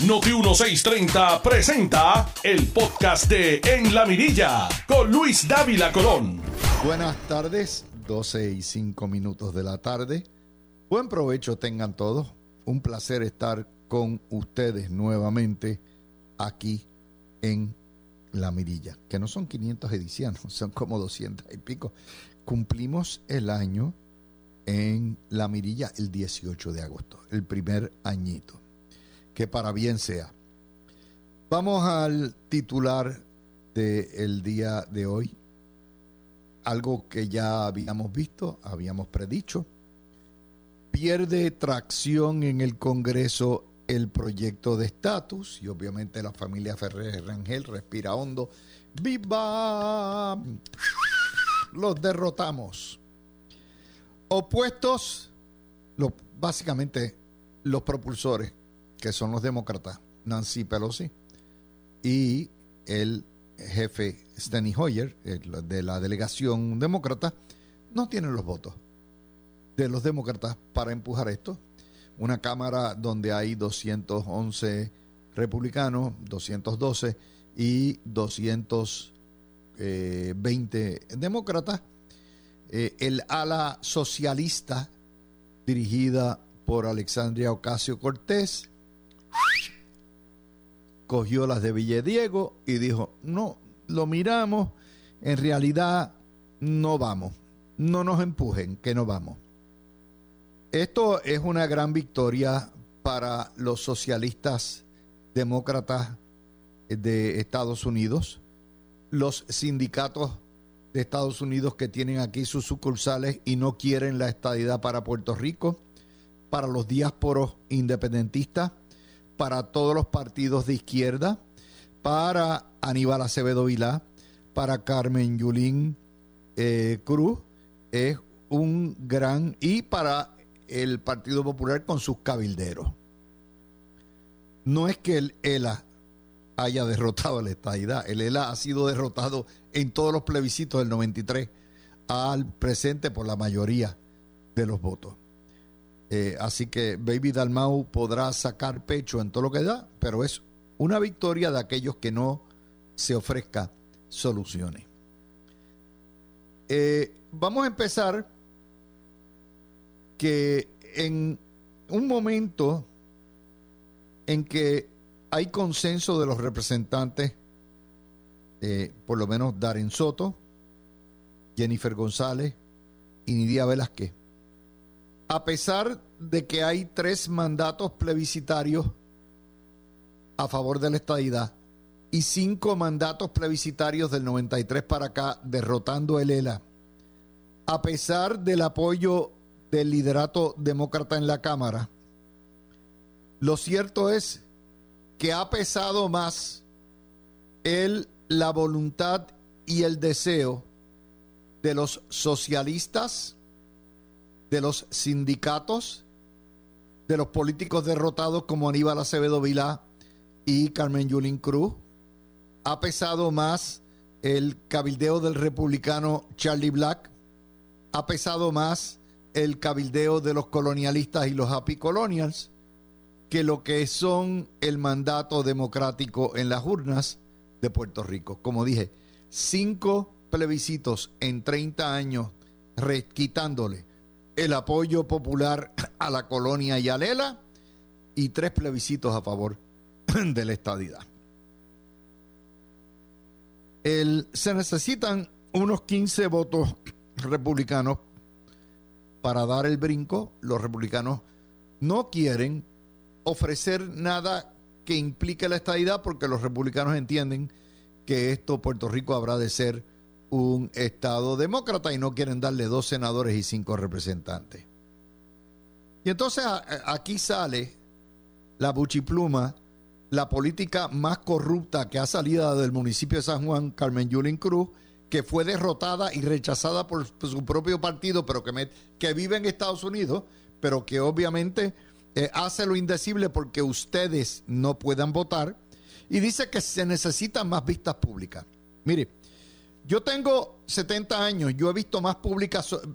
Noti 1630 presenta el podcast de En la Mirilla con Luis Dávila Colón. Buenas tardes, 12 y 5 minutos de la tarde. Buen provecho tengan todos. Un placer estar con ustedes nuevamente aquí en La Mirilla, que no son 500 ediciones, son como 200 y pico. Cumplimos el año en La Mirilla el 18 de agosto, el primer añito. Que para bien sea. Vamos al titular del día de hoy. Algo que ya habíamos visto, habíamos predicho. Pierde tracción en el Congreso el proyecto de estatus y obviamente la familia Ferrer Rangel respira hondo. ¡Viva! Los derrotamos. Opuestos, básicamente los propulsores, que son los demócratas, Nancy Pelosi y el jefe Steny Hoyer, de la delegación demócrata, no tienen los votos de los demócratas para empujar esto. Una Cámara donde hay 211 republicanos, 212 y 220 demócratas eh, el ala socialista dirigida por Alexandria Ocasio Cortés cogió las de Villediego y dijo, no, lo miramos, en realidad no vamos, no nos empujen, que no vamos. Esto es una gran victoria para los socialistas demócratas de Estados Unidos. Los sindicatos de Estados Unidos que tienen aquí sus sucursales y no quieren la estadidad para Puerto Rico, para los diásporos independentistas, para todos los partidos de izquierda, para Aníbal Acevedo Vilá, para Carmen Yulín eh, Cruz, es un gran, y para el Partido Popular con sus cabilderos. No es que el ELA haya derrotado a la estadidad. El ELA ha sido derrotado en todos los plebiscitos del 93 al presente por la mayoría de los votos. Eh, así que Baby Dalmau podrá sacar pecho en todo lo que da, pero es una victoria de aquellos que no se ofrezca soluciones. Eh, vamos a empezar que en un momento en que hay consenso de los representantes, eh, por lo menos Darren Soto, Jennifer González y Nidia Velázquez. A pesar de que hay tres mandatos plebiscitarios a favor de la estadidad y cinco mandatos plebiscitarios del 93 para acá derrotando el ELA, a pesar del apoyo del liderato demócrata en la Cámara, lo cierto es que ha pesado más el, la voluntad y el deseo de los socialistas, de los sindicatos, de los políticos derrotados como Aníbal Acevedo Vilá y Carmen Yulín Cruz. Ha pesado más el cabildeo del republicano Charlie Black. Ha pesado más el cabildeo de los colonialistas y los happy colonials que lo que son el mandato democrático en las urnas de Puerto Rico. Como dije, cinco plebiscitos en 30 años quitándole el apoyo popular a la colonia y a Lela y tres plebiscitos a favor de la estadidad. se necesitan unos 15 votos republicanos para dar el brinco. Los republicanos no quieren ofrecer nada que implique la estadidad porque los republicanos entienden que esto Puerto Rico habrá de ser un estado demócrata y no quieren darle dos senadores y cinco representantes. Y entonces aquí sale la buchipluma, la política más corrupta que ha salido del municipio de San Juan, Carmen Yulín Cruz, que fue derrotada y rechazada por, su propio partido, pero que, que vive en Estados Unidos, pero que obviamente eh, hace lo indecible porque ustedes no puedan votar y dice que se necesitan más vistas públicas. Mire, yo tengo 70 años, yo he visto más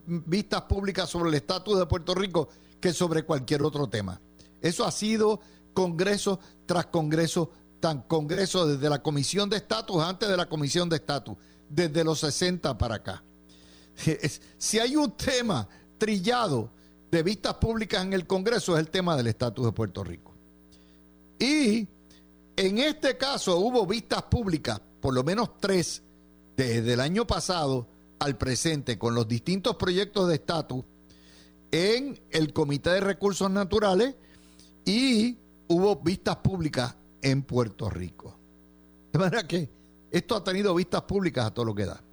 vistas públicas sobre el estatus de Puerto Rico que sobre cualquier otro tema. Eso ha sido congreso tras congreso, tan congreso desde la comisión de estatus, antes de la comisión de estatus, desde los 60 para acá. Si hay un tema trillado de vistas públicas en el Congreso es el tema del estatus de Puerto Rico. Y en este caso hubo vistas públicas, por lo menos tres, desde el año pasado al presente, con los distintos proyectos de estatus en el Comité de Recursos Naturales y hubo vistas públicas en Puerto Rico. De manera que esto ha tenido vistas públicas a todo lo que da.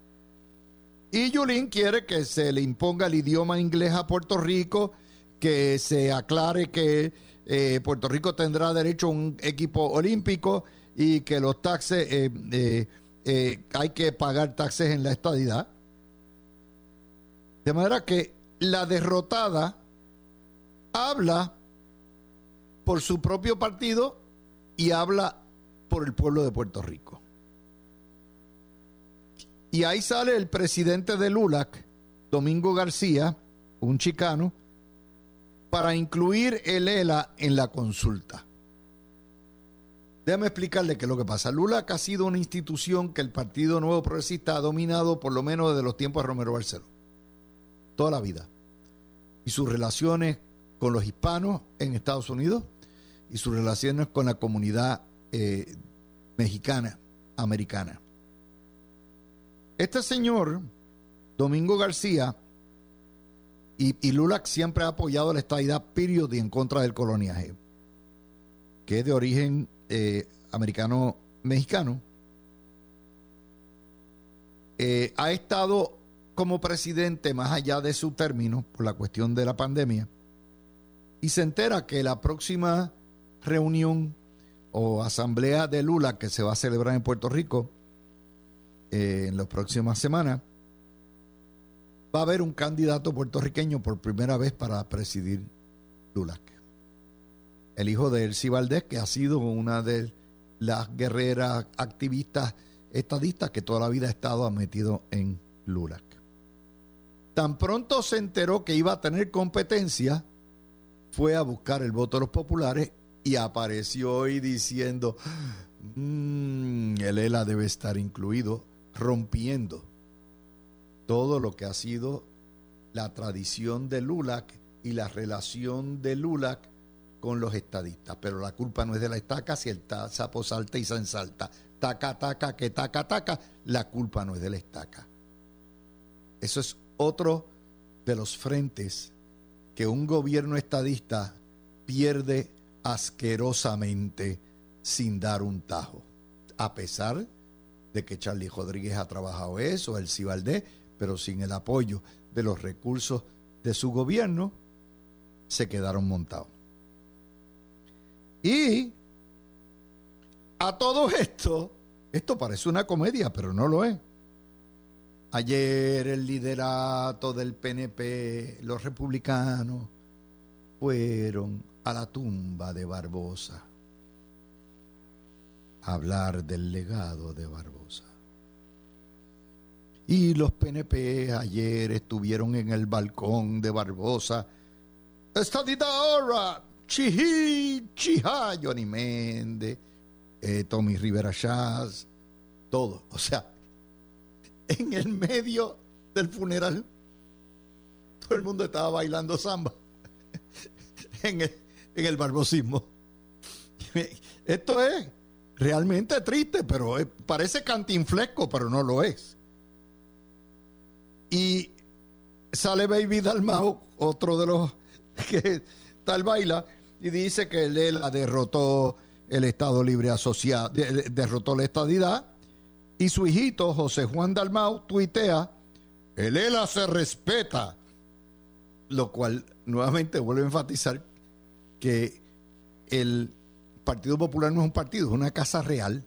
Y Yulín quiere que se le imponga el idioma inglés a Puerto Rico, que se aclare que eh, Puerto Rico tendrá derecho a un equipo olímpico y que los taxes, eh, eh, hay que pagar taxes en la estadidad. De manera que la derrotada habla por su propio partido y habla por el pueblo de Puerto Rico. Y ahí sale el presidente de LULAC, Domingo García, un chicano, para incluir el ELA en la consulta. Déjame explicarle qué es lo que pasa. LULAC ha sido una institución que el Partido Nuevo Progresista ha dominado por lo menos desde los tiempos de Romero Barceló. Toda la vida. Y sus relaciones con los hispanos en Estados Unidos y sus relaciones con la comunidad eh, mexicana, americana. Este señor, Domingo García, y, Lulac siempre ha apoyado la estadidad period y en contra del coloniaje, que es de origen eh, americano-mexicano. Eh, ha estado como presidente más allá de su término por la cuestión de la pandemia y se entera que la próxima reunión o asamblea de Lula que se va a celebrar en Puerto Rico eh, en las próximas semanas, va a haber un candidato puertorriqueño por primera vez para presidir LULAC. El hijo de Elsie Valdés, que ha sido una de las guerreras activistas estadistas que toda la vida ha estado metido en LULAC. Tan pronto se enteró que iba a tener competencia, fue a buscar el voto de los populares y apareció hoy diciendo, mmm, el ELA debe estar incluido rompiendo todo lo que ha sido la tradición de LULAC y la relación de LULAC con los estadistas. Pero la culpa no es de la estaca, si el sapo salta y se ensalta. Taca, taca, que taca, taca, la culpa no es de la estaca. Eso es otro de los frentes que un gobierno estadista pierde asquerosamente sin dar un tajo. A pesar de que Charlie Rodríguez ha trabajado eso, el Cibaldé, pero sin el apoyo de los recursos de su gobierno, se quedaron montados. Y a todo esto, esto parece una comedia, pero no lo es. Ayer el liderato del PNP, los republicanos, fueron a la tumba de Barbosa hablar del legado de Barbosa. Y los PNP ayer estuvieron en el balcón de Barbosa. Estadita ahora, Chihi, Chija, Johnny Méndez, eh, Tommy Rivera Chaz, todo. O sea, en el medio del funeral, todo el mundo estaba bailando samba en el, en el barbosismo. Esto es realmente triste, pero parece cantinflesco, pero no lo es. Y sale Baby Dalmau, otro de los que tal baila, y dice que él derrotó el Estado Libre Asociado, derrotó la estadidad, y su hijito José Juan Dalmau tuitea, el ELA se respeta, lo cual nuevamente vuelve a enfatizar que el Partido Popular no es un partido, es una casa real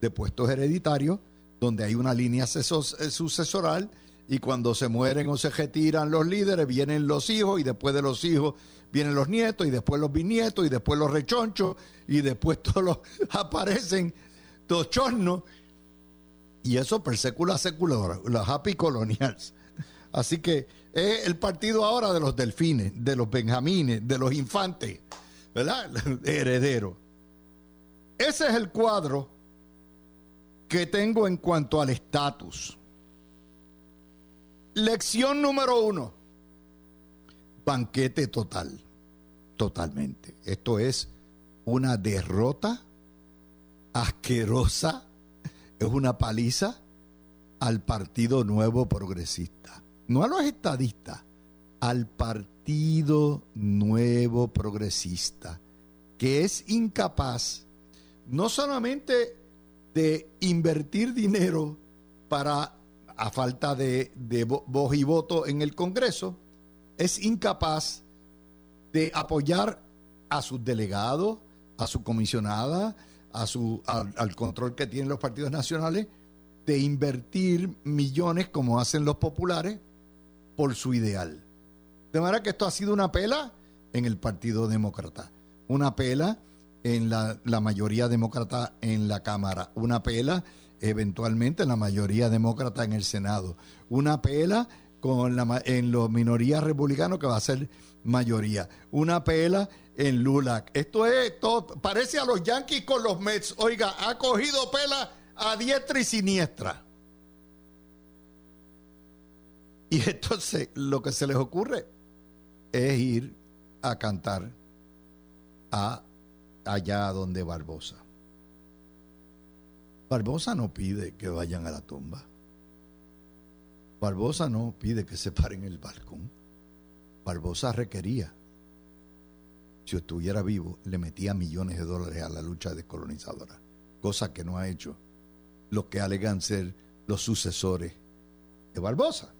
de puestos hereditarios donde hay una línea eh, sucesoral y cuando se mueren o se retiran los líderes vienen los hijos y después de los hijos vienen los nietos y después los bisnietos y después los rechonchos y después todos los aparecen los chornos y eso per secula secular, los happy colonials. Así que es el partido ahora de los delfines, de los benjamines, de los infantes ¿verdad? Heredero. Ese es el cuadro que tengo en cuanto al estatus. Lección número uno. Banquete total. Totalmente. Esto es una derrota asquerosa. Es una paliza al Partido Nuevo Progresista. No a los estadistas, al Partido Nuevo Progresista, que es incapaz no solamente de invertir dinero para, a falta de, voz y voto en el Congreso, es incapaz de apoyar a sus delegados, a su comisionada, a su, al, control que tienen los partidos nacionales, de invertir millones como hacen los populares por su ideal. De manera que esto ha sido una pela en el Partido Demócrata, una pela en la, mayoría demócrata en la Cámara, una pela eventualmente en la mayoría demócrata en el Senado, una pela con en los minorías republicanos que va a ser mayoría, una pela en LULAC. Esto es todo, parece a los Yankees con los Mets. Oiga, ha cogido pela a diestra y siniestra. Y entonces lo que se les ocurre es ir a cantar a allá donde Barbosa. Barbosa no pide que vayan a la tumba. Barbosa no pide que se paren en el balcón. Barbosa requería, si estuviera vivo, le metía millones de dólares a la lucha descolonizadora, cosa que no ha hecho los que alegan ser los sucesores de Barbosa.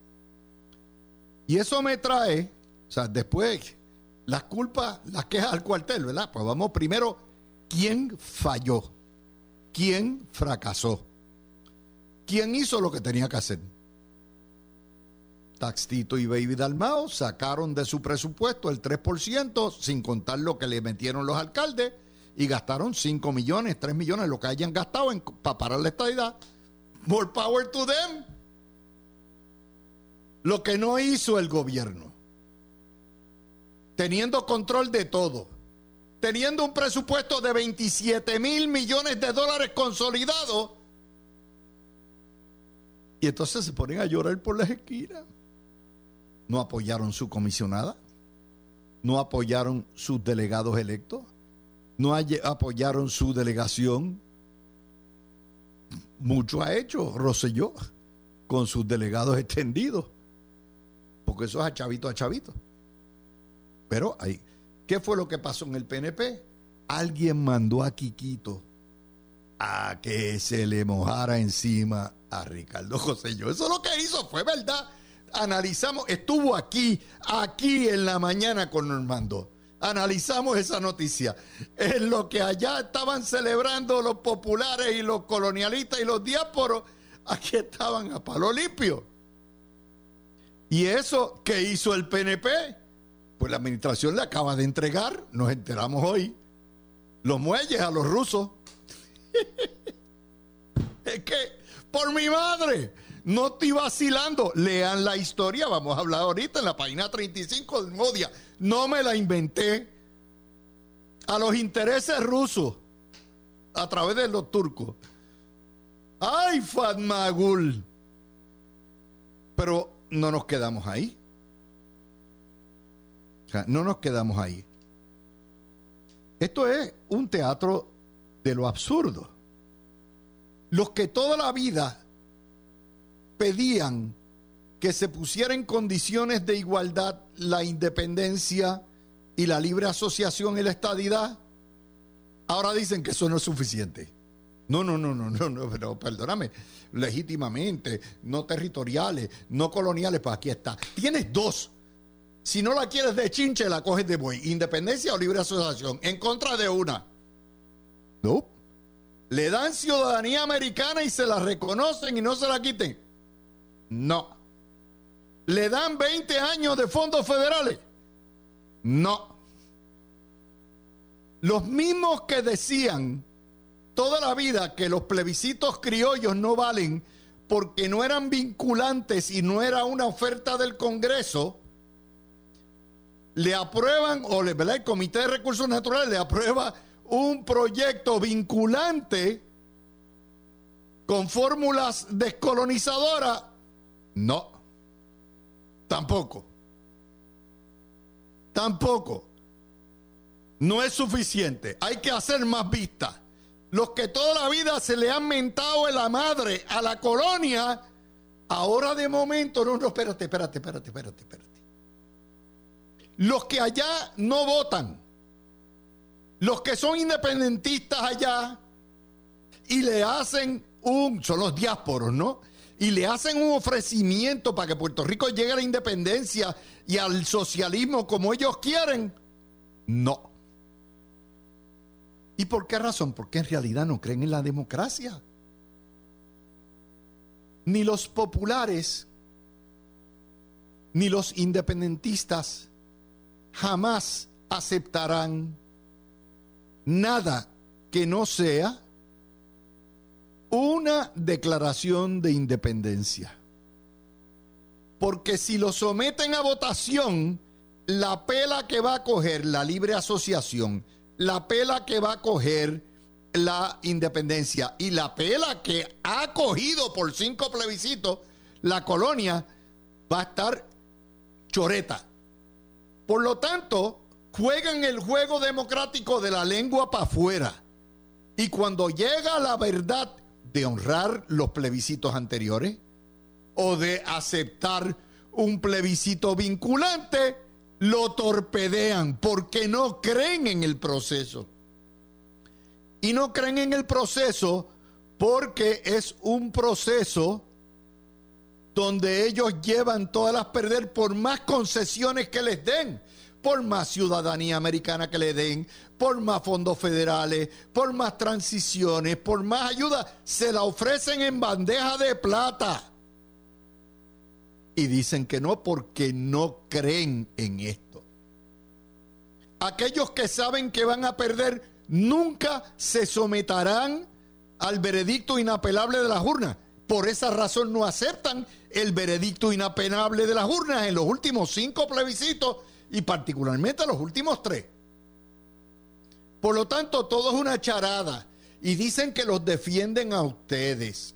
Y eso me trae, o sea, después las culpas, las quejas al cuartel, ¿verdad? Pues vamos primero, ¿quién falló? ¿Quién fracasó? ¿Quién hizo lo que tenía que hacer? Taxito y Baby Dalmao sacaron de su presupuesto el 3%, sin contar lo que le metieron los alcaldes, y gastaron 5 millones, 3 millones, lo que hayan gastado para parar la estadidad. More power to them. Lo que no hizo el gobierno teniendo control de todo, teniendo un presupuesto de 27 mil millones de dólares consolidados, y entonces se ponen a llorar por las esquinas. No apoyaron su comisionada, no apoyaron sus delegados electos, no apoyaron su delegación. Mucho ha hecho Rosselló con sus delegados extendidos, porque eso es a chavito a chavito. Pero ahí, ¿qué fue lo que pasó en el PNP? Alguien mandó a Quiquito a que se le mojara encima a Ricardo. Yo, eso lo que hizo fue verdad. Analizamos, estuvo aquí, aquí en la mañana con Normando. Analizamos esa noticia. En lo que allá estaban celebrando los populares y los colonialistas y los diásporos, aquí estaban a palo limpio. ¿Y eso qué hizo el PNP? Pues la administración le acaba de entregar, nos enteramos hoy, los muelles a los rusos. es que, por mi madre, no estoy vacilando. Lean la historia, vamos a hablar ahorita en la página 35 del Modia. No me la inventé. A los intereses rusos, a través de los turcos. ¡Ay, Fatmagul! Pero no nos quedamos ahí no nos quedamos ahí. Esto es un teatro de lo absurdo. Los que toda la vida pedían que se pusiera en condiciones de igualdad la independencia y la libre asociación y la estadidad, ahora dicen que eso no es suficiente. No, no, no, no, no, no, pero perdóname, legítimamente, no territoriales, no coloniales, pues aquí está. Tienes dos si no la quieres de chinche, la coges de buey. Independencia o libre asociación. En contra de una. No. Le dan ciudadanía americana y se la reconocen y no se la quiten. No. ¿Le dan 20 años de fondos federales? No. Los mismos que decían toda la vida que los plebiscitos criollos no valen porque no eran vinculantes y no era una oferta del Congreso, le aprueban, o le, el Comité de Recursos Naturales le aprueba un proyecto vinculante con fórmulas descolonizadoras, no, tampoco. Tampoco. No es suficiente. Hay que hacer más vistas. Los que toda la vida se le han mentado en la madre a la colonia, ahora de momento, no, no, espérate, espérate, espérate, espérate, espérate. Los que allá no votan, los que son independentistas allá y le hacen un, son los diásporos, ¿no? Y le hacen un ofrecimiento para que Puerto Rico llegue a la independencia y al socialismo como ellos quieren. No. ¿Y por qué razón? Porque en realidad no creen en la democracia. Ni los populares, ni los independentistas jamás aceptarán nada que no sea una declaración de independencia. Porque si lo someten a votación, la pela que va a coger la libre asociación, la pela que va a coger la independencia y la pela que ha cogido por cinco plebiscitos la colonia va a estar choreta. Por lo tanto, juegan el juego democrático de la lengua para afuera. Y cuando llega la verdad de honrar los plebiscitos anteriores o de aceptar un plebiscito vinculante, lo torpedean porque no creen en el proceso. Y no creen en el proceso porque es un proceso donde ellos llevan todas las perder por más concesiones que les den, por más ciudadanía americana que le den, por más fondos federales, por más transiciones, por más ayuda, se la ofrecen en bandeja de plata y dicen que no porque no creen en esto. Aquellos que saben que van a perder nunca se someterán al veredicto inapelable de las urnas. Por esa razón no aceptan el veredicto inapelable de las urnas en los últimos cinco plebiscitos y particularmente los últimos tres. Por lo tanto, todo es una charada y dicen que los defienden a ustedes.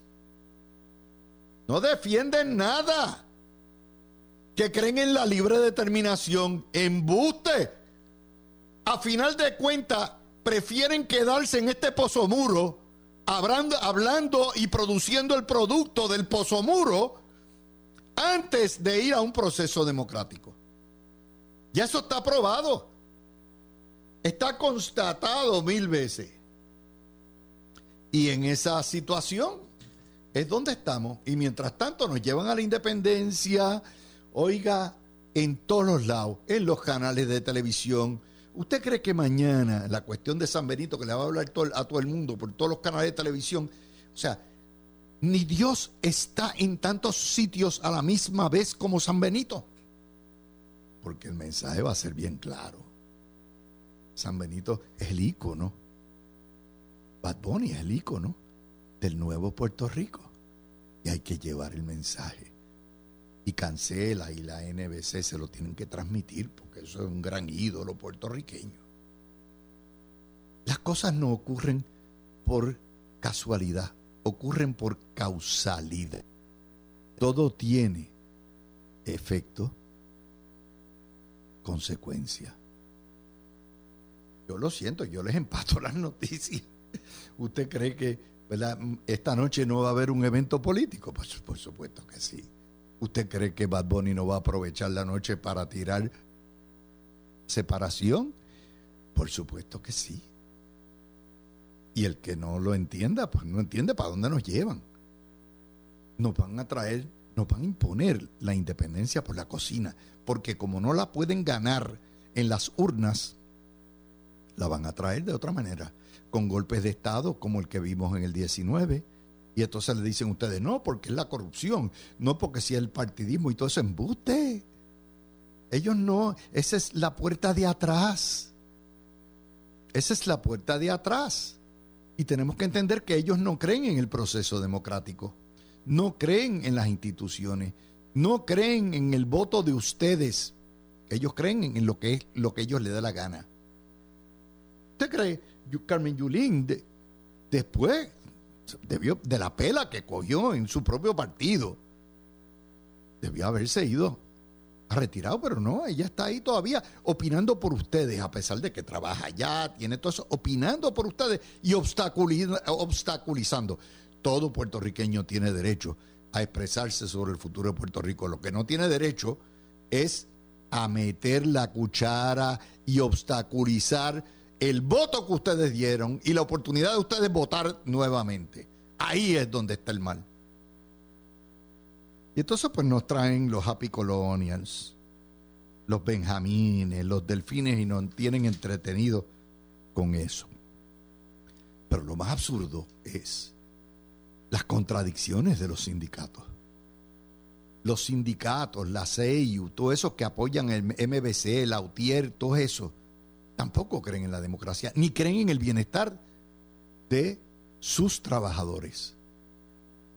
No defienden nada que creen en la libre determinación, embuste. A final de cuentas, prefieren quedarse en este pozo muro, hablando, hablando y produciendo el producto del pozo muro, antes de ir a un proceso democrático. Ya eso está probado. Está constatado mil veces. Y en esa situación es donde estamos. Y mientras tanto nos llevan a la independencia, Oiga, en todos los lados, en los canales de televisión. ¿Usted cree que mañana la cuestión de San Benito, que le va a hablar a todo el mundo por todos los canales de televisión, o sea, ni Dios está en tantos sitios a la misma vez como San Benito? Porque el mensaje va a ser bien claro. San Benito es el ícono. Bad Bunny es el ícono del nuevo Puerto Rico. Y hay que llevar el mensaje y Cancela y la NBC se lo tienen que transmitir porque eso es un gran ídolo puertorriqueño. Las cosas no ocurren por casualidad, ocurren por causalidad. Todo tiene efecto, consecuencia. Yo lo siento, yo les empato las noticias. ¿Usted cree que esta noche no va a haber un evento político? Pues por supuesto que sí. ¿Usted cree que Bad Bunny no va a aprovechar la noche para tirar separación? Por supuesto que sí. Y el que no lo entienda, pues no entiende para dónde nos llevan. Nos van a traer, nos van a imponer la independencia por la cocina, porque como no la pueden ganar en las urnas, la van a traer de otra manera, con golpes de Estado como el que vimos en el 19 y entonces le dicen ustedes, no, porque es la corrupción, no porque si es el partidismo y todo eso embuste. Ellos no, esa es la puerta de atrás. Esa es la puerta de atrás. Y tenemos que entender que ellos no creen en el proceso democrático, no creen en las instituciones, no creen en el voto de ustedes. Ellos creen en lo que es lo que ellos les da la gana. ¿Usted cree? Carmen Yulín, después de la pela que cogió en su propio partido, debió haberse ido a retirado, pero no, ella está ahí todavía opinando por ustedes, a pesar de que trabaja allá, tiene todo eso, opinando por ustedes y obstaculizando. Todo puertorriqueño tiene derecho a expresarse sobre el futuro de Puerto Rico. Lo que no tiene derecho es a meter la cuchara y obstaculizar el voto que ustedes dieron y la oportunidad de ustedes votar nuevamente. Ahí es donde está el mal. Y entonces pues nos traen los Happy Colonials, los Benjamines, los Delfines y nos tienen entretenidos con eso. Pero lo más absurdo es las contradicciones de los sindicatos. Los sindicatos, la CEIU, todos esos que apoyan el MBC, la UTIER, todo eso, tampoco creen en la democracia, ni creen en el bienestar de sus trabajadores.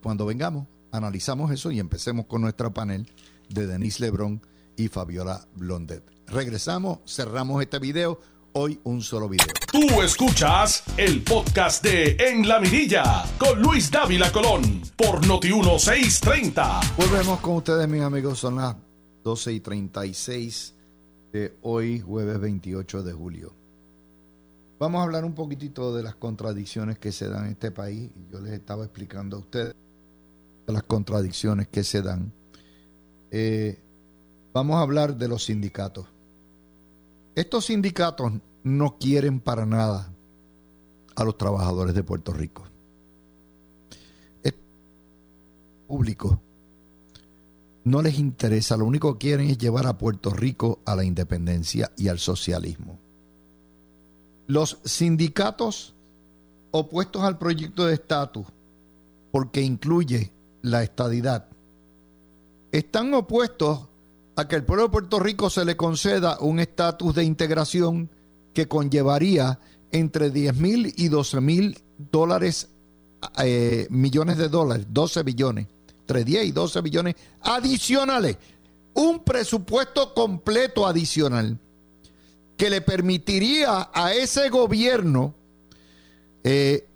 Cuando vengamos, analizamos eso y empecemos con nuestro panel de Denise Lebrón y Fabiola Blondet. Regresamos, cerramos este video. Hoy un solo video. Tú escuchas el podcast de En la Mirilla con Luis Dávila Colón por Noti 1630. Volvemos con ustedes, mis amigos. Son las 12 y 36 de hoy, jueves 28 de julio. Vamos a hablar un poquitito de las contradicciones que se dan en este país. Yo les estaba explicando a ustedes las contradicciones que se dan. Eh, vamos a hablar de los sindicatos. Estos sindicatos no quieren para nada a los trabajadores de Puerto Rico. El público no les interesa, lo único que quieren es llevar a Puerto Rico a la independencia y al socialismo. Los sindicatos opuestos al proyecto de estatus, porque incluye la estadidad, están opuestos a que el pueblo de Puerto Rico se le conceda un estatus de integración que conllevaría entre 10 mil y 12 mil dólares, eh, millones de dólares, 12 billones, entre 10 y 12 billones adicionales. Un presupuesto completo adicional que le permitiría a ese gobierno, eh,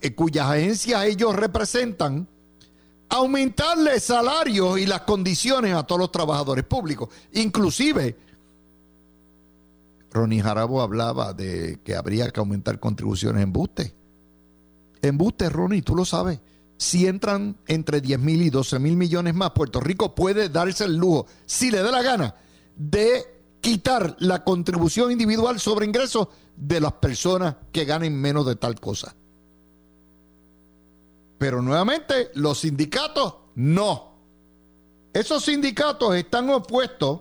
eh, cuyas agencias ellos representan, aumentarle salarios y las condiciones a todos los trabajadores públicos. Inclusive, Ronnie Jarabo hablaba de que habría que aumentar contribuciones en buste. En buste, Ronnie, tú lo sabes. Si entran entre 10 mil y 12 mil millones más, Puerto Rico puede darse el lujo, si le da la gana, de quitar la contribución individual sobre ingresos de las personas que ganen menos de tal cosa. Pero nuevamente, los sindicatos no. Esos sindicatos están opuestos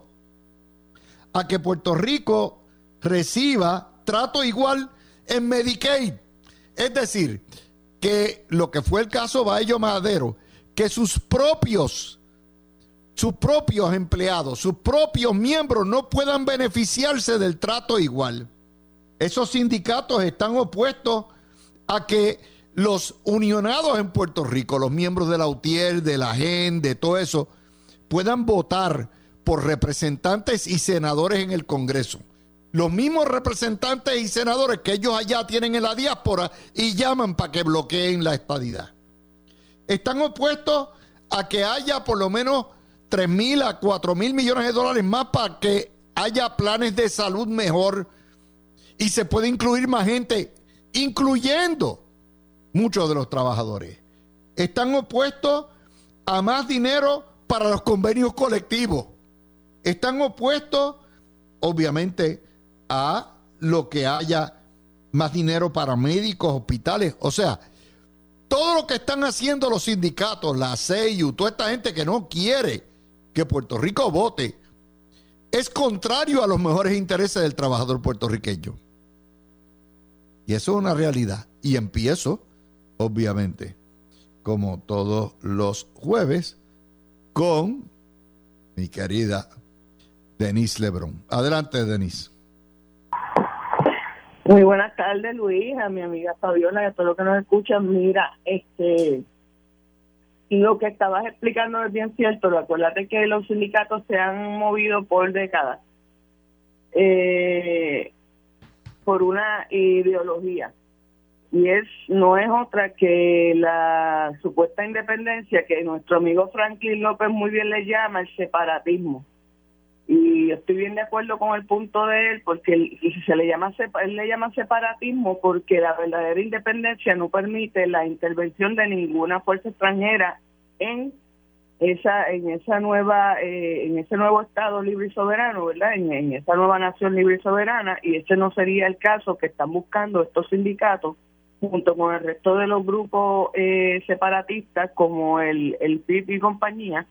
a que Puerto Rico reciba trato igual en Medicaid. Es decir, que lo que fue el caso Baello Madero, que sus propios, sus propios empleados, sus propios miembros no puedan beneficiarse del trato igual. Esos sindicatos están opuestos a que los unionados en Puerto Rico, los miembros de la UTIER, de la GEN, de todo eso, puedan votar por representantes y senadores en el Congreso. Los mismos representantes y senadores que ellos allá tienen en la diáspora y llaman para que bloqueen la estadidad. Están opuestos a que haya por lo menos 3 mil a 4 mil millones de dólares más para que haya planes de salud mejor y se puede incluir más gente, incluyendo muchos de los trabajadores. Están opuestos a más dinero para los convenios colectivos. Están opuestos, obviamente, a lo que haya más dinero para médicos, hospitales. O sea, todo lo que están haciendo los sindicatos, la CEU, toda esta gente que no quiere que Puerto Rico vote, es contrario a los mejores intereses del trabajador puertorriqueño. Y eso es una realidad. Y empiezo obviamente, como todos los jueves, con mi querida Denise Lebrón. Adelante, Denise. Muy buenas tardes, Luis, a mi amiga Fabiola a todos los que nos escuchan. Mira, este, lo que estabas explicando es bien cierto. Acuérdate que los sindicatos se han movido por décadas eh, por una ideología y es no es otra que la supuesta independencia que nuestro amigo Franklin López muy bien le llama el separatismo. Y estoy bien de acuerdo con el punto de él porque él, se le llama él le llama separatismo porque la verdadera independencia no permite la intervención de ninguna fuerza extranjera en esa en esa nueva eh, en ese nuevo estado libre y soberano verdad en, en esa nueva nación libre y soberana y ese no sería el caso que están buscando estos sindicatos junto con el resto de los grupos eh, separatistas como el, el PIB y compañía,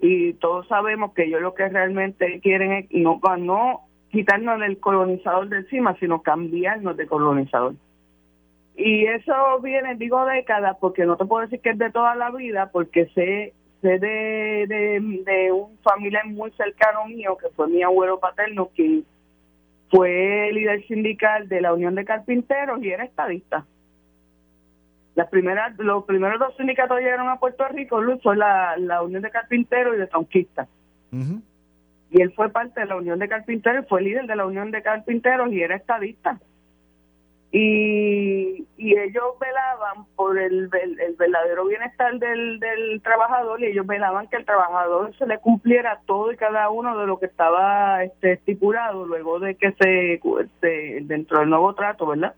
y todos sabemos que ellos lo que realmente quieren es no, no quitarnos del colonizador de encima, sino cambiarnos de colonizador. Y eso viene, digo, décadas, porque no te puedo decir que es de toda la vida, porque sé, sé de, de, de un familiar muy cercano mío, que fue mi abuelo paterno, que fue líder sindical de la Unión de Carpinteros y era estadista las primeras, los primeros dos sindicatos llegaron a Puerto Rico, Luis, fue la, Unión de Carpinteros y de Tronquistas. Y él fue parte de la Unión de Carpinteros, fue líder de la Unión de Carpinteros y era estadista. Y, y ellos velaban por el, el, verdadero bienestar del, del trabajador y ellos velaban que el trabajador se le cumpliera todo y cada uno de lo que estaba este, estipulado luego de que se, se dentro del nuevo trato, ¿verdad?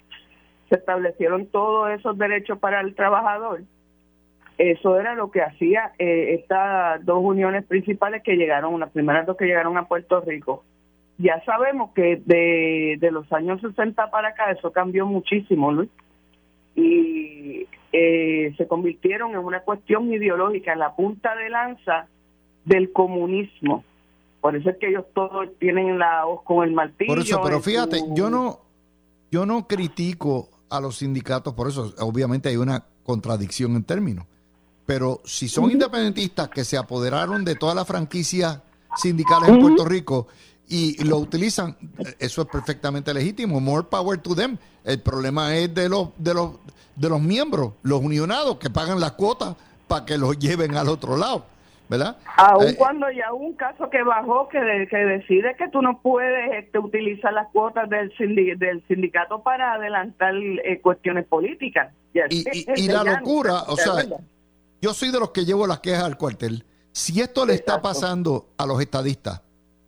Se establecieron todos esos derechos para el trabajador. Eso era lo que hacía eh, estas dos uniones principales que llegaron, las primeras dos que llegaron a Puerto Rico. Ya sabemos que de, de los años 60 para acá eso cambió muchísimo, Luis. Y eh, se convirtieron en una cuestión ideológica, en la punta de lanza del comunismo. Por eso es que ellos todos tienen la voz con el martillo. Por eso, pero fíjate, yo no, yo no critico a los sindicatos, por eso obviamente hay una contradicción en términos. Pero si son independentistas que se apoderaron de todas las franquicias sindicales en Puerto Rico y lo utilizan, eso es perfectamente legítimo. More power to them. El problema es de los de los de los miembros, los unionados que pagan las cuotas para que los lleven al otro lado. ¿Verdad? Aún eh, cuando ya hubo un caso que bajó que, que decide que tú no puedes este, utilizar las cuotas del, del sindicato para adelantar eh, cuestiones políticas. Y, la locura, o sea, yo soy de los que llevo las quejas al cuartel. Si esto le está pasando a los estadistas,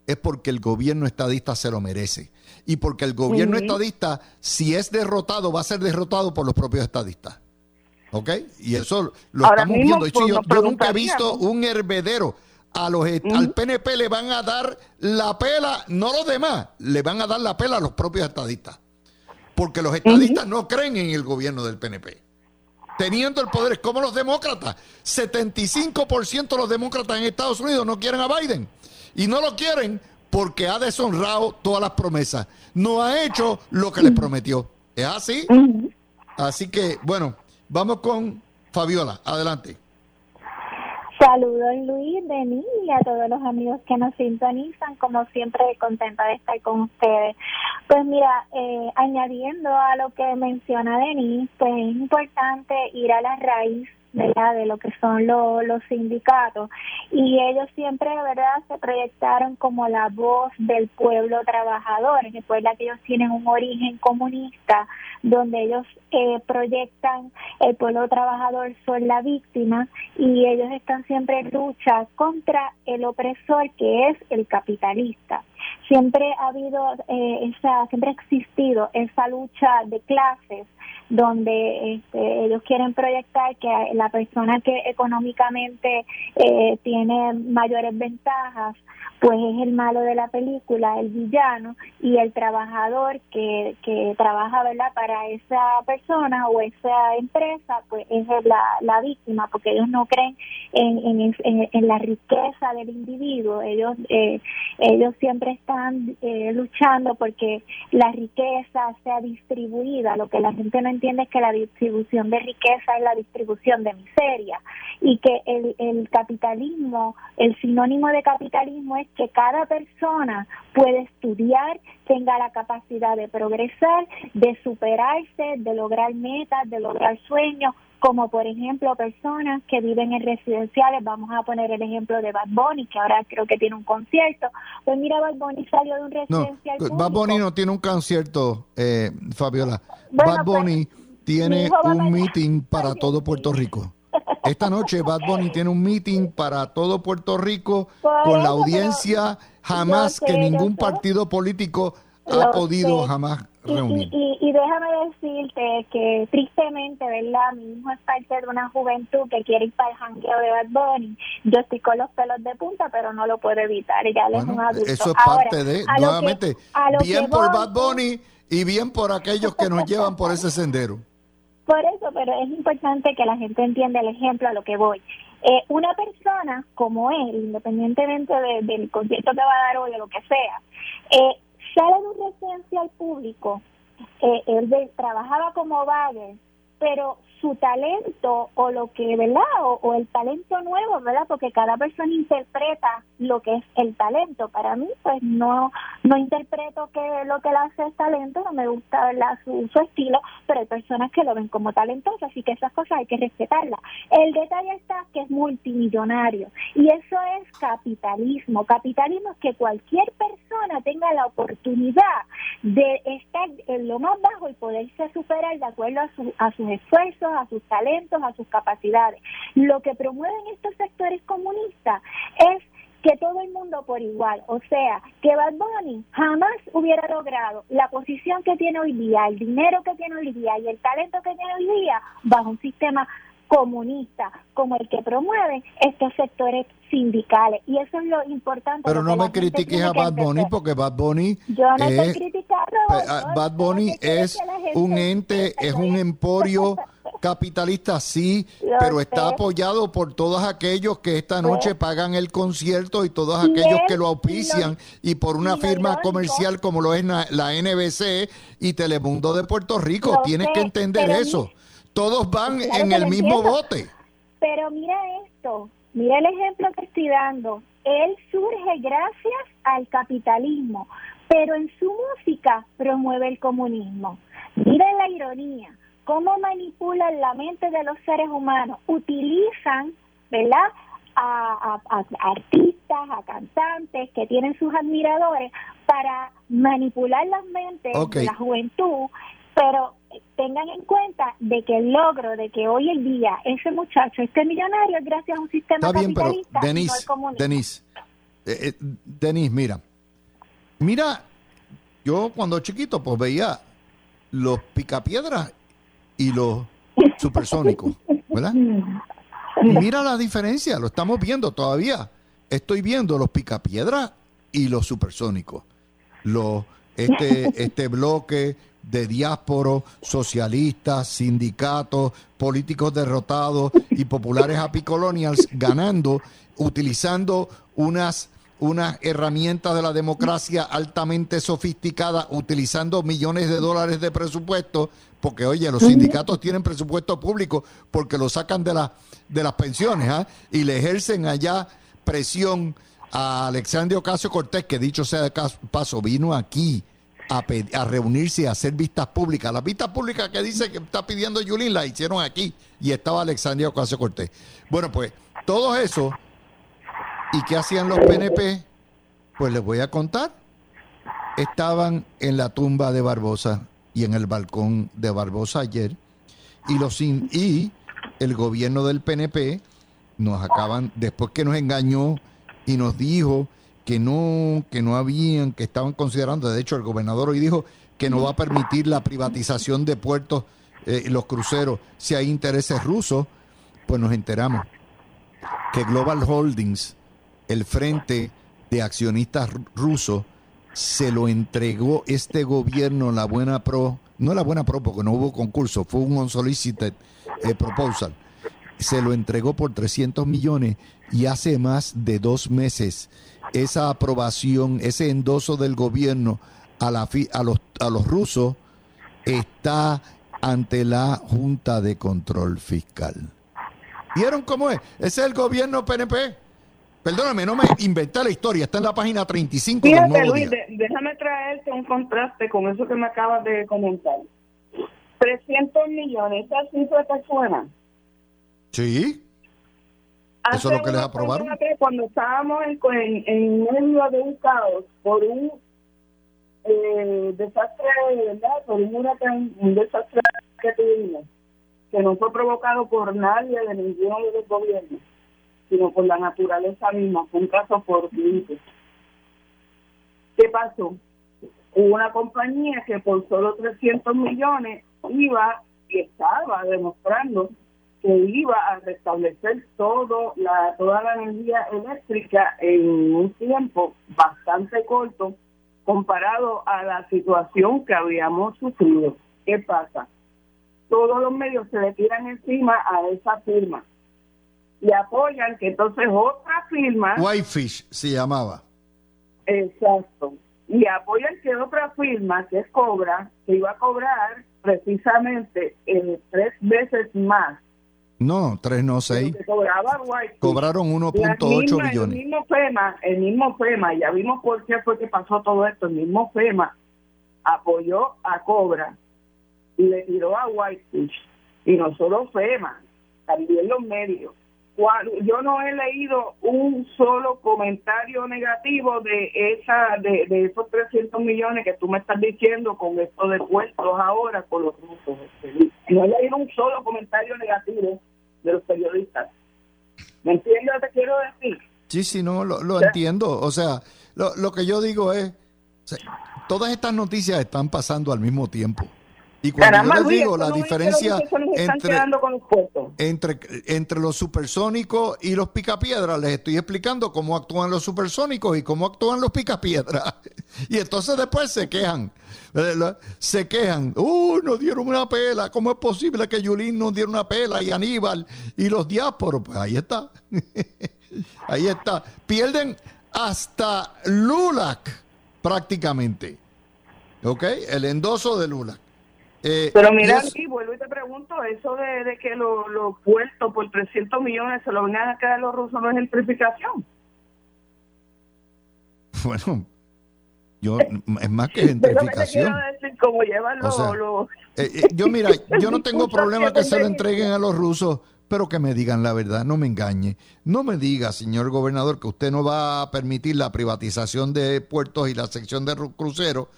es porque el gobierno estadista se lo merece. Y porque el gobierno estadista, si es derrotado, va a ser derrotado por los propios estadistas. ¿Ok? Y eso lo estamos viendo. Pues, yo, nunca he visto un hervedero. A los, Al PNP le van a dar la pela, no los demás, le van a dar la pela a los propios estadistas. Porque los estadistas no creen en el gobierno del PNP. Teniendo el poder, como los demócratas. 75% de los demócratas en Estados Unidos no quieren a Biden. Y no lo quieren porque ha deshonrado todas las promesas. No ha hecho lo que les prometió. ¿Es así? Así que, bueno, Vamos con Fabiola, adelante. Saludos Luis, Denis y a todos los amigos que nos sintonizan, como siempre contenta de estar con ustedes. Pues mira, eh, añadiendo a lo que menciona Denis, pues es importante ir a la raíz ¿verdad? de lo que son los sindicatos. Y ellos siempre verdad se proyectaron como la voz del pueblo trabajador recuerda que ellos tienen un origen comunista donde ellos eh, proyectan el pueblo trabajador son la víctima y ellos están siempre en lucha contra el opresor que es el capitalista siempre ha habido eh, esa siempre ha existido esa lucha de clases donde este, ellos quieren proyectar que la persona que económicamente eh, tiene mayores ventajas pues es el malo de la película, el villano, y el trabajador que, que trabaja ¿verdad? para esa persona o esa empresa, pues es la, la víctima, porque ellos no creen en, en, en, la riqueza del individuo, ellos, eh, ellos siempre están eh, luchando porque la riqueza sea distribuida, lo que la gente no entiende es que la distribución de riqueza es la distribución de miseria, y que el, el capitalismo, el sinónimo de capitalismo es que cada persona puede estudiar, tenga la capacidad de progresar, de superarse, de lograr metas, de lograr sueños, como por ejemplo personas que viven en residenciales, vamos a poner el ejemplo de Bad Bunny, que ahora creo que tiene un concierto, pues mira, Bad Bunny salió de un residencial no, público. Bad Bunny no tiene un concierto, eh, Fabiola. Bad pues, Bunny tiene un meeting para todo Puerto Rico. Esta noche Bad Bunny tiene un meeting para todo Puerto Rico con la audiencia jamás que ningún partido político ha podido jamás reunir. Y, déjame decirte que tristemente, ¿verdad? Mi hijo es parte de una juventud que quiere ir para el jangueo de Bad Bunny. Yo estoy con los pelos de punta, pero no lo puedo evitar. Ya él es un adulto. Eso es parte de, nuevamente, bien por Bad Bunny y bien por aquellos que nos llevan por ese sendero. Por eso, pero es importante que la gente entienda el ejemplo a lo que voy. Eh, una persona como él, independientemente del concierto que va a dar hoy o lo que sea, eh, sale de un residencial público, eh, él trabajaba como bagger, pero su talento o lo que, ¿verdad? O, el talento nuevo, ¿verdad? Porque cada persona interpreta lo que es el talento. Para mí, pues no no interpreto que lo que él hace es talento, no me gusta. Su, su estilo, pero hay personas que lo ven como talentoso, así que esas cosas hay que respetarlas. El detalle está que es multimillonario y eso es capitalismo. Capitalismo es que cualquier persona tenga la oportunidad de estar en lo más bajo y poderse superar de acuerdo a, su, a sus esfuerzos a sus talentos, a sus capacidades. Lo que promueven estos sectores comunistas es que todo el mundo por igual, o sea, que Bad Bunny jamás hubiera logrado la posición que tiene hoy día, el dinero que tiene hoy día y el talento que tiene hoy día bajo un sistema comunista como el que promueve estos sectores sindicales y eso es lo importante. Pero no me critiques a Bad Bunny porque Bad Bunny Yo no es, estoy Bad Bunny es un ente, es un emporio capitalista, sí, pero está apoyado por todos aquellos que esta noche pagan el concierto y todos aquellos que lo auspician y, por una firma comercial como lo es la NBC y Telemundo de Puerto Rico. Tienes que entender eso. Todos van en el mismo bote. Pero mira esto, mira el ejemplo que estoy dando. Él surge gracias al capitalismo, pero en su música promueve el comunismo. Mira la ironía cómo manipulan la mente de los seres humanos, utilizan, ¿verdad? A, artistas, a cantantes que tienen sus admiradores para manipular las mentes de la juventud, pero tengan en cuenta de que el logro de que hoy en día ese muchacho esté millonario es gracias a un sistema Está bien, pero Denise, Denise, eh, eh, Denise, mira, mira, yo cuando chiquito pues veía los picapiedras y los supersónicos, ¿verdad? Mira la diferencia, lo estamos viendo todavía. Estoy viendo los picapiedras y los supersónicos. Los, este, este bloque de diásporos, socialistas, sindicatos, políticos derrotados y populares apicolonials ganando, utilizando unas una herramienta de la democracia altamente sofisticada, utilizando millones de dólares de presupuesto, porque oye, los sindicatos tienen presupuesto público porque lo sacan de, la, de las pensiones ¿ah? y le ejercen allá presión a Alexandre Ocasio Cortés, que dicho sea de paso, vino aquí a, a reunirse y a hacer vistas públicas. Las vistas públicas que dice que está pidiendo Yulín las hicieron aquí y estaba Alexandre Ocasio Cortés. Bueno, pues todo eso ¿Y qué hacían los PNP? Pues les voy a contar. Estaban en la tumba de Barbosa y en el balcón de Barbosa ayer y los y el gobierno del PNP nos acaban después que nos engañó y nos dijo que no que no habían que estaban considerando de hecho el gobernador hoy dijo que no va a permitir la privatización de puertos eh, los cruceros si hay intereses rusos pues nos enteramos que Global Holdings el Frente de Accionistas Rusos se lo entregó este gobierno, la Buena Pro, no la Buena Pro porque no hubo concurso, fue un unsolicited eh, proposal, se lo entregó por 300 millones y hace más de dos meses esa aprobación, ese endoso del gobierno a, la, a, los, a los rusos está ante la Junta de Control Fiscal. ¿Vieron cómo es? Ese es el gobierno PNP. Perdóname, no me inventé la historia, está en la página 35 Fíjate, Luis, déjame traerte un contraste con eso que me acabas de comentar. 300 millones, ¿esa cifra te suena? Sí. Eso es lo que les aprobaron. Cuando estábamos en, en, medio de un caos por un eh, desastre, ¿verdad? Por un huracán, un desastre que tuvimos, que no fue provocado por nadie de ninguno de los gobiernos, sino por la naturaleza misma, fue un caso por ¿Qué pasó? Hubo una compañía que por solo 300 millones iba y estaba demostrando que iba a restablecer todo la, toda la energía eléctrica en un tiempo bastante corto comparado a la situación que habíamos sufrido. ¿Qué pasa? Todos los medios se le tiran encima a esa firma y apoyan que entonces otra firma... Whitefish se llamaba. Exacto. Y apoyan que otra firma, que es Cobra, que iba a cobrar precisamente eh, tres veces más no, tres no, seis. Cobraron 1.8 billones. El mismo FEMA, el mismo FEMA, ya vimos por qué fue que pasó todo esto. El mismo FEMA apoyó a Cobra y le tiró a Whitefish. Y no solo FEMA, también los medios. Yo no he leído un solo comentario negativo de esa de, de esos 300 millones que tú me estás diciendo con esto de puestos ahora con los rusos. No he leído un solo comentario negativo de los periodistas. ¿Me entiendes lo que te quiero decir? Sí, sí, no, lo, entiendo. O sea, lo, lo, que yo digo es, todas estas noticias están pasando al mismo tiempo. Y cuando yo les digo la diferencia entre, entre, entre, los supersónicos y los picapiedras, les estoy explicando cómo actúan los supersónicos y cómo actúan los picapiedras. Y entonces después se quejan. Se quejan. ¡Uh! Nos dieron una pela. ¿Cómo es posible que Yulín nos diera una pela y Aníbal y los diásporos? Pues ahí está. ahí está. Pierden hasta Lulac prácticamente. ¿Ok? El endoso de Lulac. Eh, Pero mira, aquí vuelvo y te pregunto, eso de, que los lo puertos por 300 millones se lo vengan a quedar los rusos no es gentrificación. Bueno, yo es más que gentrificación. como llevan los, eh, eh, yo mira, yo no tengo problema que se lo entreguen a los rusos, pero que me digan la verdad, no me engañe. No me diga, señor gobernador, que usted no va a permitir la privatización de puertos y la sección de cruceros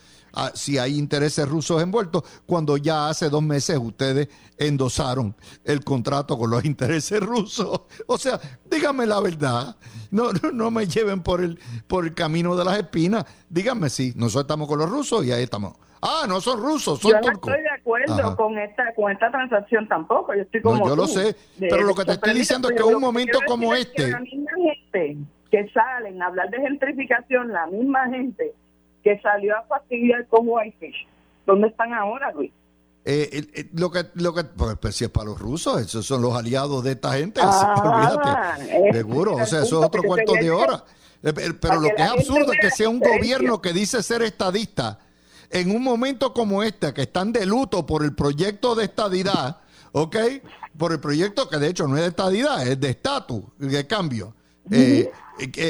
si hay intereses rusos envueltos, cuando ya hace dos meses ustedes endosaron el contrato con los intereses rusos. O sea, díganme la verdad. No, no, me lleven por el, por el camino de las espinas. Díganme si nosotros estamos con los rusos y ahí estamos. Ah, no son rusos, son yo no estoy de acuerdo con esta con esta transacción tampoco. Yo estoy como yo lo sé, pero lo que te estoy diciendo es que un momento como este, la misma gente que salen a hablar de gentrificación, la misma gente que salió a fastidiar con Whitefish. ¿Dónde están ahora, Luis? Eh, eh, lo que, lo que pues, pues, si es para los rusos, esos son los aliados de esta gente, ah, seguro, o sea, eso es otro cuarto de hora. Eh, pero lo que es absurdo es que sea un gobierno que dice ser estadista, en un momento como este, que están de luto por el proyecto de estadidad, ¿ok? Por el proyecto que de hecho no es de estadidad, es de estatus, de cambio, que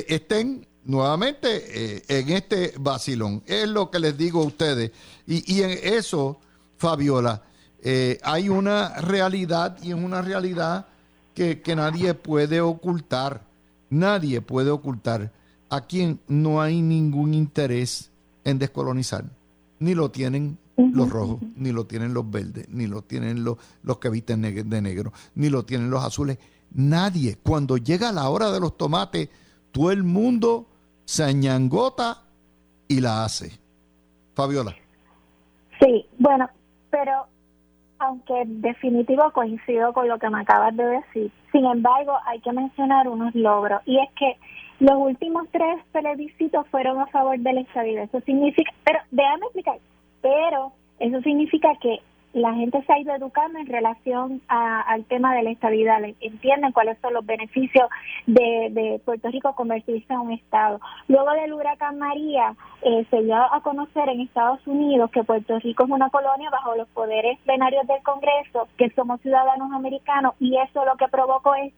estén nuevamente eh, en este vacilón. Es lo que les digo a ustedes. Y, y en eso, Fabiola, eh, hay una realidad y es una realidad que, que, nadie puede ocultar. Nadie puede ocultar a quien no hay ningún interés en descolonizar. Ni lo tienen los rojos, ni lo tienen los verdes, ni lo tienen los, los que visten de negro, ni lo tienen los azules. Nadie. Cuando llega la hora de los tomates, todo el mundo se añangota y la hace. Fabiola. Sí, bueno, pero aunque definitivo coincido con lo que me acabas de decir, sin embargo hay que mencionar unos logros y es que los últimos tres plebiscitos fueron a favor de la estabilidad. Eso significa, pero déjame explicar, pero eso significa que la gente se ha ido educando en relación al tema de la estabilidad, entienden cuáles son los beneficios de, Puerto Rico convertirse en un Estado. Luego del huracán María, eh, se dio a conocer en Estados Unidos que Puerto Rico es una colonia bajo los poderes plenarios del Congreso, que somos ciudadanos americanos y eso lo que provocó es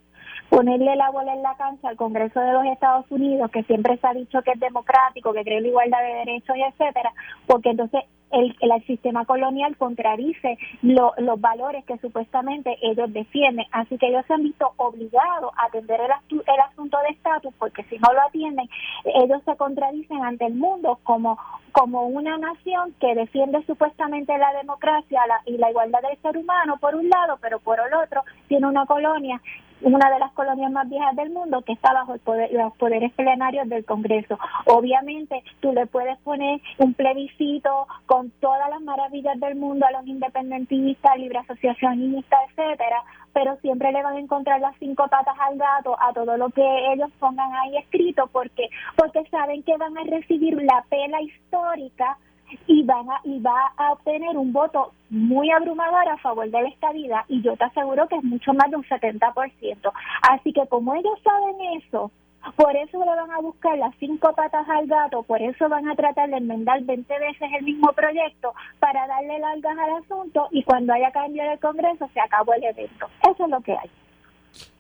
ponerle la bola en la cancha al Congreso de los Estados Unidos, que siempre se ha dicho que es democrático, que cree la igualdad de derechos y etcétera, porque entonces el, el sistema colonial contradice los valores que supuestamente ellos defienden. Así que ellos se han visto obligados a atender el, el asunto de estatus, porque si no lo atienden, ellos se contradicen ante el mundo como, como una nación que defiende supuestamente la democracia y la igualdad del ser humano, por un lado, pero por el otro tiene una colonia una de las colonias más viejas del mundo que está bajo el poder, los poderes plenarios del Congreso. Obviamente, tú le puedes poner un plebiscito con todas las maravillas del mundo a los independentistas, libre asociacionistas, etcétera, pero siempre le van a encontrar las cinco patas al gato a todo lo que ellos pongan ahí escrito porque porque saben que van a recibir la pela histórica y van a, y va a obtener un voto muy abrumador a favor de la estabilidad y yo te aseguro que es mucho más de un 70%. Así que como ellos saben eso, por eso le van a buscar las cinco patas al gato, por eso van a tratar de enmendar 20 veces el mismo proyecto para darle largas al asunto y cuando haya cambio en el Congreso se acabó el evento. Eso es lo que hay.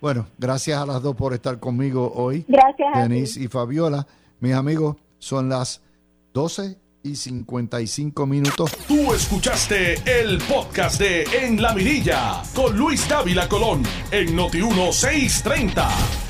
Bueno, gracias a las dos por estar conmigo hoy. Gracias. Denise y Fabiola. Mis amigos, son las 12 y 55 minutos. Tú escuchaste el podcast de En la Mirilla con Luis Dávila Colón en Noti 1630.